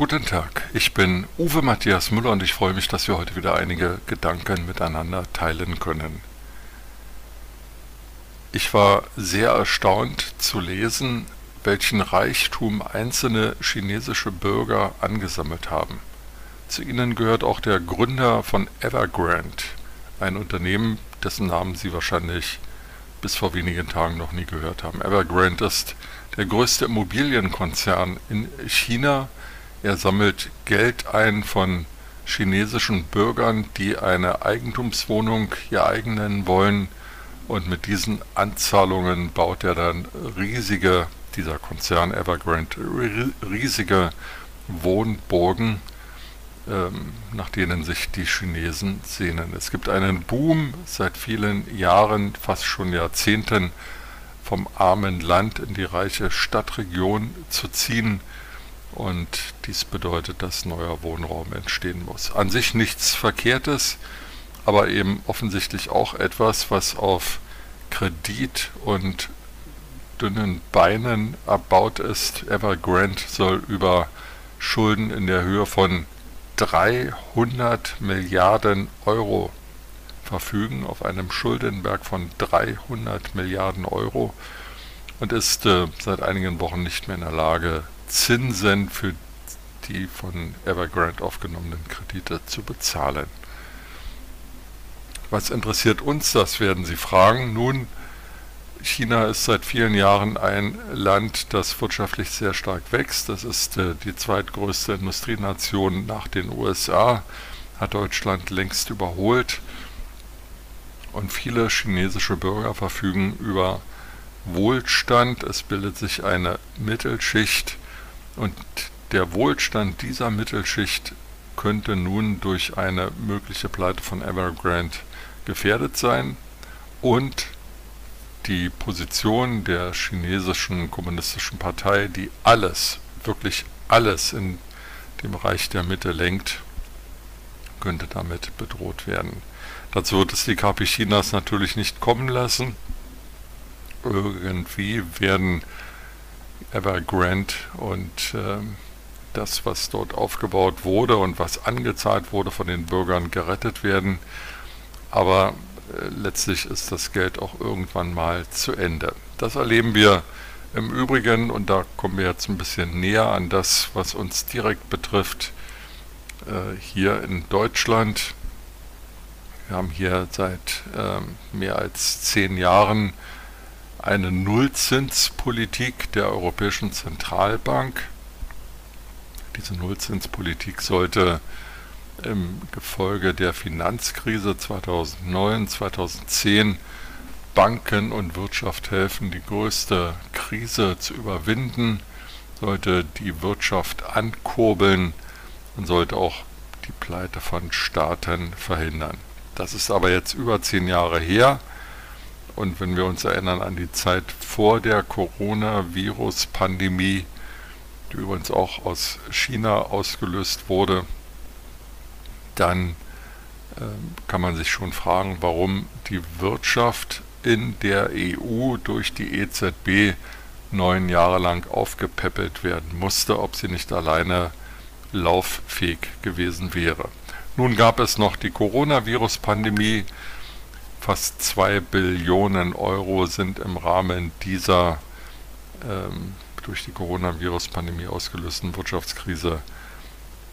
Guten Tag, ich bin Uwe Matthias Müller und ich freue mich, dass wir heute wieder einige Gedanken miteinander teilen können. Ich war sehr erstaunt zu lesen, welchen Reichtum einzelne chinesische Bürger angesammelt haben. Zu ihnen gehört auch der Gründer von Evergrande, ein Unternehmen, dessen Namen Sie wahrscheinlich bis vor wenigen Tagen noch nie gehört haben. Evergrande ist der größte Immobilienkonzern in China. Er sammelt Geld ein von chinesischen Bürgern, die eine Eigentumswohnung ihr eigen nennen wollen. Und mit diesen Anzahlungen baut er dann riesige, dieser Konzern Evergrande, riesige Wohnburgen, ähm, nach denen sich die Chinesen sehnen. Es gibt einen Boom seit vielen Jahren, fast schon Jahrzehnten, vom armen Land in die reiche Stadtregion zu ziehen. Und dies bedeutet, dass neuer Wohnraum entstehen muss. An sich nichts Verkehrtes, aber eben offensichtlich auch etwas, was auf Kredit und dünnen Beinen erbaut ist. Evergrande soll über Schulden in der Höhe von 300 Milliarden Euro verfügen, auf einem Schuldenberg von 300 Milliarden Euro und ist äh, seit einigen Wochen nicht mehr in der Lage, Zinsen für die von Evergrande aufgenommenen Kredite zu bezahlen. Was interessiert uns das, werden Sie fragen. Nun, China ist seit vielen Jahren ein Land, das wirtschaftlich sehr stark wächst. Das ist äh, die zweitgrößte Industrienation nach den USA, hat Deutschland längst überholt. Und viele chinesische Bürger verfügen über Wohlstand. Es bildet sich eine Mittelschicht und der Wohlstand dieser Mittelschicht könnte nun durch eine mögliche Pleite von Evergrande gefährdet sein und die Position der chinesischen kommunistischen Partei, die alles, wirklich alles in dem Reich der Mitte lenkt, könnte damit bedroht werden. Dazu wird es die KP Chinas natürlich nicht kommen lassen. Irgendwie werden Evergrande und äh, das, was dort aufgebaut wurde und was angezahlt wurde von den Bürgern, gerettet werden. Aber äh, letztlich ist das Geld auch irgendwann mal zu Ende. Das erleben wir im Übrigen, und da kommen wir jetzt ein bisschen näher an das, was uns direkt betrifft, äh, hier in Deutschland. Wir haben hier seit ähm, mehr als zehn Jahren eine Nullzinspolitik der Europäischen Zentralbank. Diese Nullzinspolitik sollte im Gefolge der Finanzkrise 2009, 2010 Banken und Wirtschaft helfen, die größte Krise zu überwinden, sollte die Wirtschaft ankurbeln und sollte auch die Pleite von Staaten verhindern. Das ist aber jetzt über zehn Jahre her. Und wenn wir uns erinnern an die Zeit vor der Coronavirus-Pandemie, die übrigens auch aus China ausgelöst wurde, dann äh, kann man sich schon fragen, warum die Wirtschaft in der EU durch die EZB neun Jahre lang aufgepäppelt werden musste, ob sie nicht alleine lauffähig gewesen wäre. Nun gab es noch die Coronavirus-Pandemie. Fast zwei Billionen Euro sind im Rahmen dieser ähm, durch die Coronavirus-Pandemie ausgelösten Wirtschaftskrise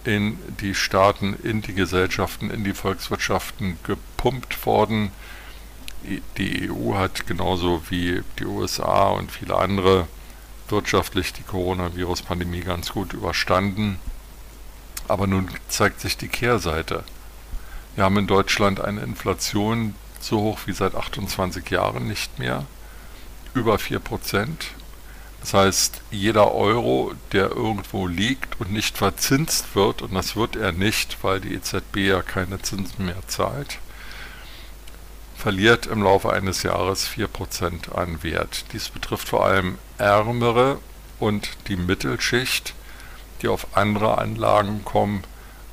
in die Staaten, in die Gesellschaften, in die Volkswirtschaften gepumpt worden. Die EU hat genauso wie die USA und viele andere wirtschaftlich die Coronavirus-Pandemie ganz gut überstanden. Aber nun zeigt sich die Kehrseite. Wir haben in Deutschland eine Inflation so hoch wie seit 28 Jahren nicht mehr, über 4 Prozent. Das heißt, jeder Euro, der irgendwo liegt und nicht verzinst wird, und das wird er nicht, weil die EZB ja keine Zinsen mehr zahlt, verliert im Laufe eines Jahres 4% an Wert. Dies betrifft vor allem Ärmere und die Mittelschicht, die auf andere Anlagen kommen,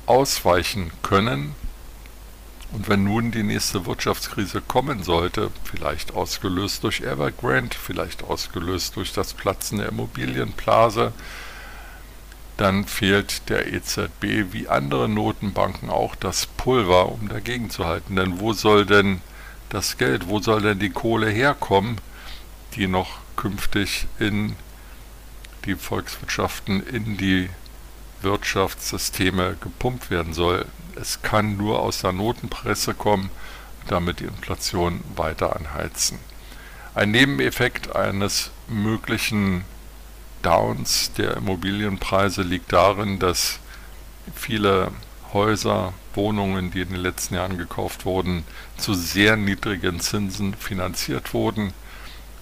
ausweichen können, und wenn nun die nächste Wirtschaftskrise kommen sollte, vielleicht ausgelöst durch Evergrande, vielleicht ausgelöst durch das Platzen der Immobilienblase, dann fehlt der EZB wie andere Notenbanken auch das Pulver, um dagegen zu halten. Denn wo soll denn das Geld, wo soll denn die Kohle herkommen, die noch künftig in die Volkswirtschaften, in die Wirtschaftssysteme gepumpt werden soll? Es kann nur aus der Notenpresse kommen, damit die Inflation weiter anheizen. Ein Nebeneffekt eines möglichen Downs der Immobilienpreise liegt darin, dass viele Häuser, Wohnungen, die in den letzten Jahren gekauft wurden, zu sehr niedrigen Zinsen finanziert wurden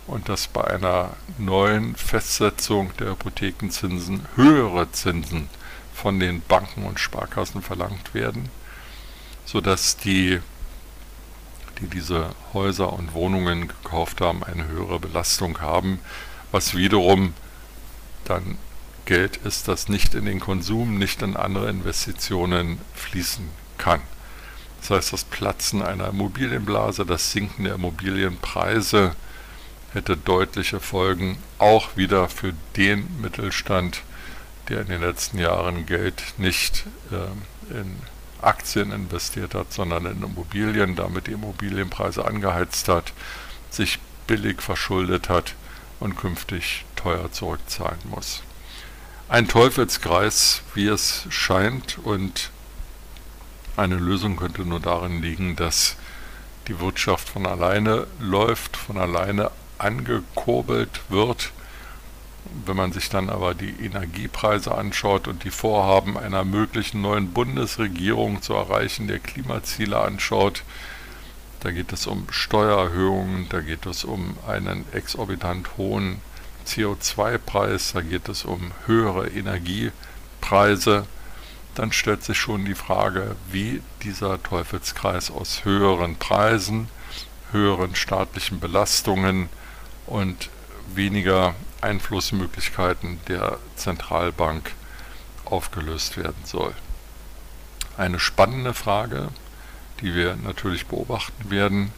und dass bei einer neuen Festsetzung der Hypothekenzinsen höhere Zinsen von den Banken und Sparkassen verlangt werden, sodass die, die diese Häuser und Wohnungen gekauft haben, eine höhere Belastung haben, was wiederum dann Geld ist, das nicht in den Konsum, nicht in andere Investitionen fließen kann. Das heißt, das Platzen einer Immobilienblase, das Sinken der Immobilienpreise hätte deutliche Folgen, auch wieder für den Mittelstand, der in den letzten Jahren Geld nicht äh, in Aktien investiert hat, sondern in Immobilien, damit die Immobilienpreise angeheizt hat, sich billig verschuldet hat und künftig teuer zurückzahlen muss. Ein Teufelskreis, wie es scheint, und eine Lösung könnte nur darin liegen, dass die Wirtschaft von alleine läuft, von alleine angekurbelt wird. Wenn man sich dann aber die Energiepreise anschaut und die Vorhaben einer möglichen neuen Bundesregierung zu erreichen der Klimaziele anschaut, da geht es um Steuererhöhungen, da geht es um einen exorbitant hohen CO2-Preis, da geht es um höhere Energiepreise, dann stellt sich schon die Frage, wie dieser Teufelskreis aus höheren Preisen, höheren staatlichen Belastungen und weniger Einflussmöglichkeiten der Zentralbank aufgelöst werden soll. Eine spannende Frage, die wir natürlich beobachten werden,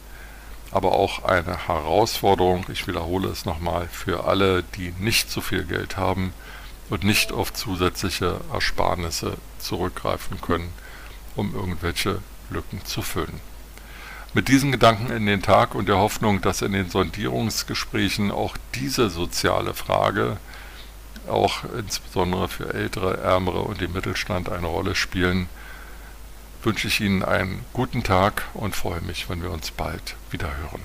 aber auch eine Herausforderung, ich wiederhole es nochmal, für alle, die nicht so viel Geld haben und nicht auf zusätzliche Ersparnisse zurückgreifen können, um irgendwelche Lücken zu füllen. Mit diesen Gedanken in den Tag und der Hoffnung, dass in den Sondierungsgesprächen auch diese soziale Frage, auch insbesondere für ältere, ärmere und den Mittelstand eine Rolle spielen, wünsche ich Ihnen einen guten Tag und freue mich, wenn wir uns bald wieder hören.